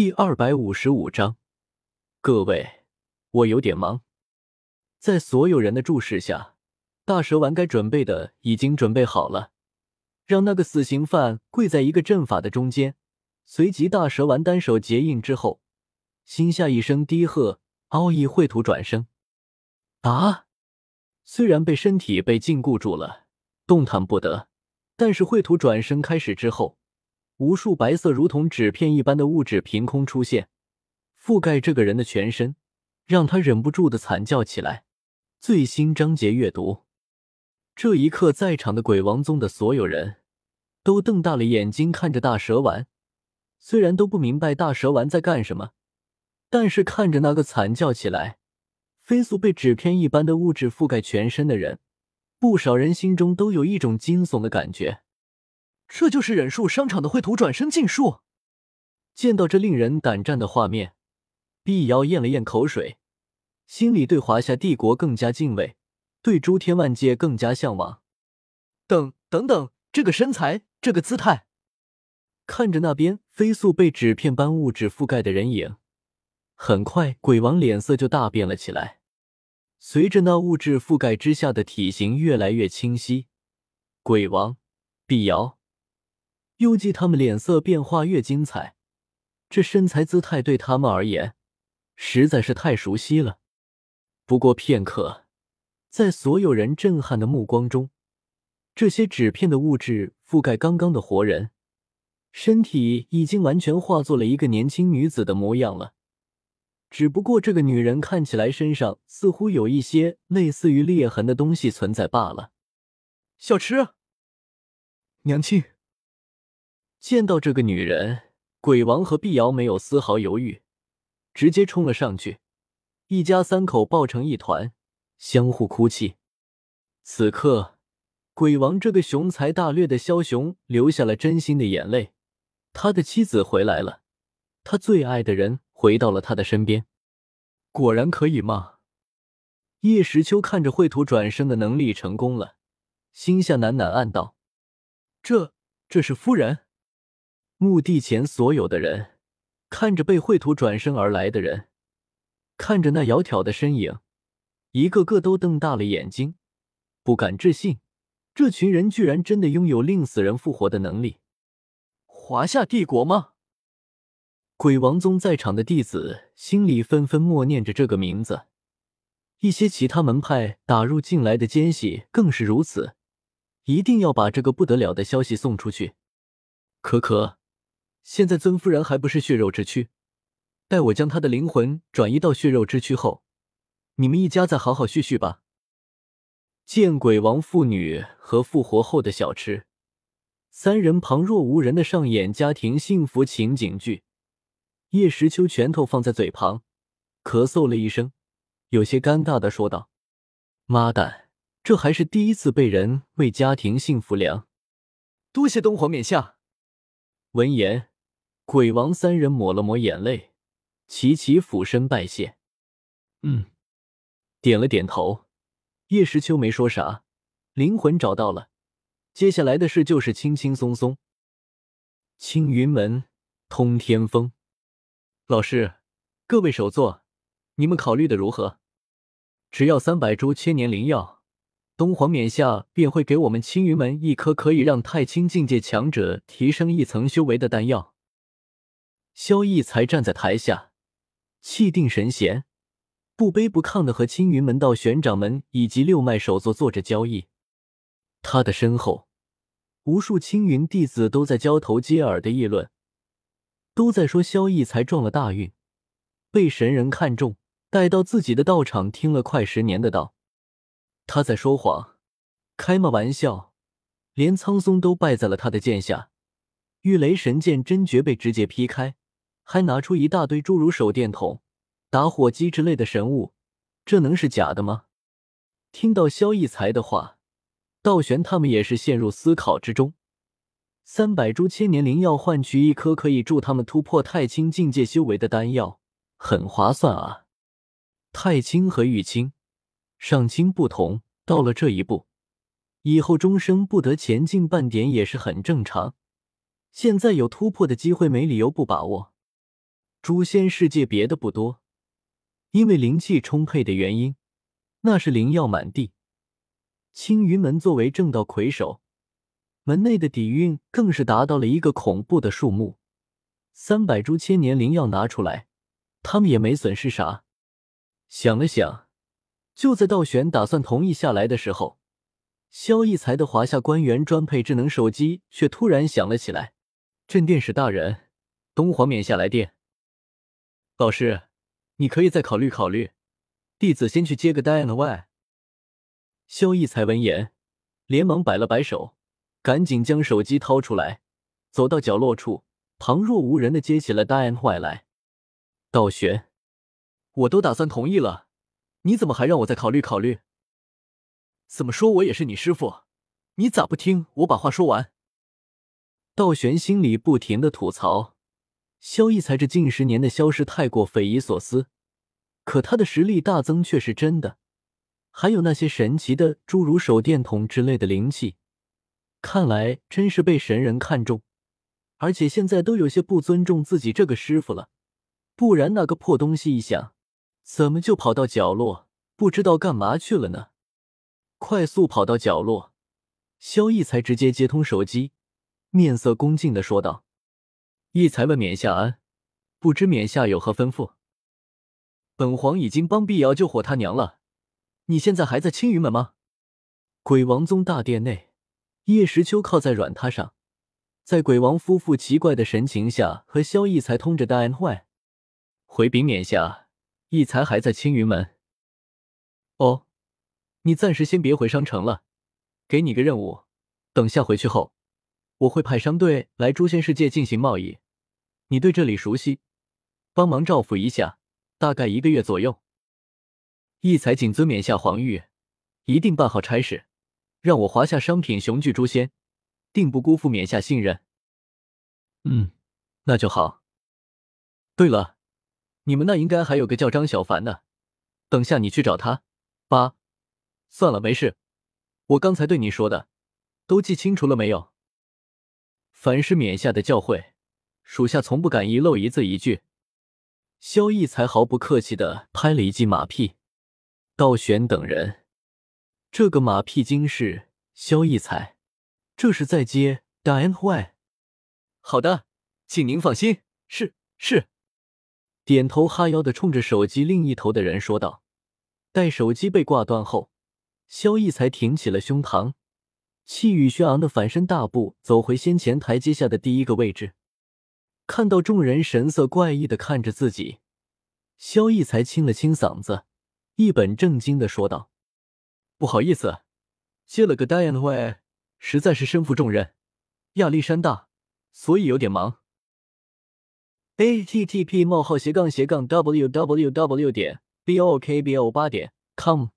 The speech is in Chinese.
第二百五十五章，各位，我有点忙。在所有人的注视下，大蛇丸该准备的已经准备好了，让那个死刑犯跪在一个阵法的中间。随即，大蛇丸单手结印之后，心下一声低喝，奥义秽土转生。啊！虽然被身体被禁锢住了，动弹不得，但是秽土转生开始之后。无数白色如同纸片一般的物质凭空出现，覆盖这个人的全身，让他忍不住的惨叫起来。最新章节阅读。这一刻，在场的鬼王宗的所有人都瞪大了眼睛看着大蛇丸，虽然都不明白大蛇丸在干什么，但是看着那个惨叫起来、飞速被纸片一般的物质覆盖全身的人，不少人心中都有一种惊悚的感觉。这就是忍术商场的绘图转生禁术。见到这令人胆战的画面，碧瑶咽了咽口水，心里对华夏帝国更加敬畏，对诸天万界更加向往。等等等，这个身材，这个姿态，看着那边飞速被纸片般物质覆盖的人影，很快鬼王脸色就大变了起来。随着那物质覆盖之下的体型越来越清晰，鬼王碧瑶。幽记他们脸色变化越精彩，这身材姿态对他们而言实在是太熟悉了。不过片刻，在所有人震撼的目光中，这些纸片的物质覆盖刚刚的活人，身体已经完全化作了一个年轻女子的模样了。只不过这个女人看起来身上似乎有一些类似于裂痕的东西存在罢了。小池，娘亲。见到这个女人，鬼王和碧瑶没有丝毫犹豫，直接冲了上去，一家三口抱成一团，相互哭泣。此刻，鬼王这个雄才大略的枭雄流下了真心的眼泪，他的妻子回来了，他最爱的人回到了他的身边。果然可以吗？叶时秋看着绘图转生的能力成功了，心下喃喃暗道：“这，这是夫人。”墓地前，所有的人看着被绘图转生而来的人，看着那窈窕的身影，一个个都瞪大了眼睛，不敢置信，这群人居然真的拥有令死人复活的能力。华夏帝国吗？鬼王宗在场的弟子心里纷纷默念着这个名字，一些其他门派打入进来的奸细更是如此，一定要把这个不得了的消息送出去。可可。现在尊夫人还不是血肉之躯，待我将她的灵魂转移到血肉之躯后，你们一家再好好叙叙吧。见鬼王父女和复活后的小吃三人旁若无人的上演家庭幸福情景剧，叶时秋拳头放在嘴旁，咳嗽了一声，有些尴尬的说道：“妈蛋，这还是第一次被人为家庭幸福量。”多谢东皇冕下。闻言。鬼王三人抹了抹眼泪，齐齐俯身拜谢。嗯，点了点头。叶时秋没说啥，灵魂找到了，接下来的事就是轻轻松松。青云门通天峰，老师，各位首座，你们考虑的如何？只要三百株千年灵药，东皇冕下便会给我们青云门一颗可以让太清境界强者提升一层修为的丹药。萧逸才站在台下，气定神闲，不卑不亢的和青云门道玄掌门以及六脉首座做着交易。他的身后，无数青云弟子都在交头接耳的议论，都在说萧逸才撞了大运，被神人看中，带到自己的道场听了快十年的道。他在说谎，开吗玩笑？连苍松都败在了他的剑下，玉雷神剑真绝被直接劈开。还拿出一大堆诸如手电筒、打火机之类的神物，这能是假的吗？听到萧逸才的话，道玄他们也是陷入思考之中。三百株千年灵药换取一颗可以助他们突破太清境界修为的丹药，很划算啊！太清和玉清、上清不同，到了这一步，以后终生不得前进半点也是很正常。现在有突破的机会，没理由不把握。诛仙世界别的不多，因为灵气充沛的原因，那是灵药满地。青云门作为正道魁首，门内的底蕴更是达到了一个恐怖的数目。三百株千年灵药拿出来，他们也没损失啥。想了想，就在道玄打算同意下来的时候，萧逸才的华夏官员专配智能手机却突然响了起来。镇殿使大人，东皇冕下来电。老师，你可以再考虑考虑，弟子先去接个 Diana Y。萧逸才闻言，连忙摆了摆手，赶紧将手机掏出来，走到角落处，旁若无人的接起了 Diana Y 来。道玄，我都打算同意了，你怎么还让我再考虑考虑？怎么说我也是你师傅，你咋不听我把话说完？道玄心里不停的吐槽，萧逸才这近十年的消失太过匪夷所思，可他的实力大增却是真的，还有那些神奇的诸如手电筒之类的灵气，看来真是被神人看中，而且现在都有些不尊重自己这个师傅了，不然那个破东西一响，怎么就跑到角落不知道干嘛去了呢？快速跑到角落，萧逸才直接接通手机。面色恭敬的说道：“义才问冕下安，不知冕下有何吩咐？本皇已经帮碧瑶救活他娘了，你现在还在青云门吗？”鬼王宗大殿内，叶时秋靠在软榻上，在鬼王夫妇奇怪的神情下，和萧逸才通着大恩坏。回禀冕下，义才还在青云门。哦，你暂时先别回商城了，给你个任务，等下回去后。我会派商队来诛仙世界进行贸易，你对这里熟悉，帮忙照拂一下，大概一个月左右。义才谨遵冕下皇谕，一定办好差事，让我华夏商品雄踞诛仙，定不辜负冕下信任。嗯，那就好。对了，你们那应该还有个叫张小凡的，等下你去找他。八，算了，没事，我刚才对你说的，都记清楚了没有？凡是冕下的教诲，属下从不敢遗漏一字一句。萧逸才毫不客气的拍了一记马屁。道玄等人，这个马屁精是萧逸才，这是在接 Diane Huai。好的，请您放心。是是，点头哈腰的冲着手机另一头的人说道。待手机被挂断后，萧逸才挺起了胸膛。气宇轩昂的反身大步走回先前台阶下的第一个位置，看到众人神色怪异的看着自己，萧逸才清了清嗓子，一本正经的说道：“不好意思，接了个戴恩的位，实在是身负重任，亚历山大，所以有点忙。” a t t p: 冒号斜杠斜杠 w w w. 点 b o k b o 八点 com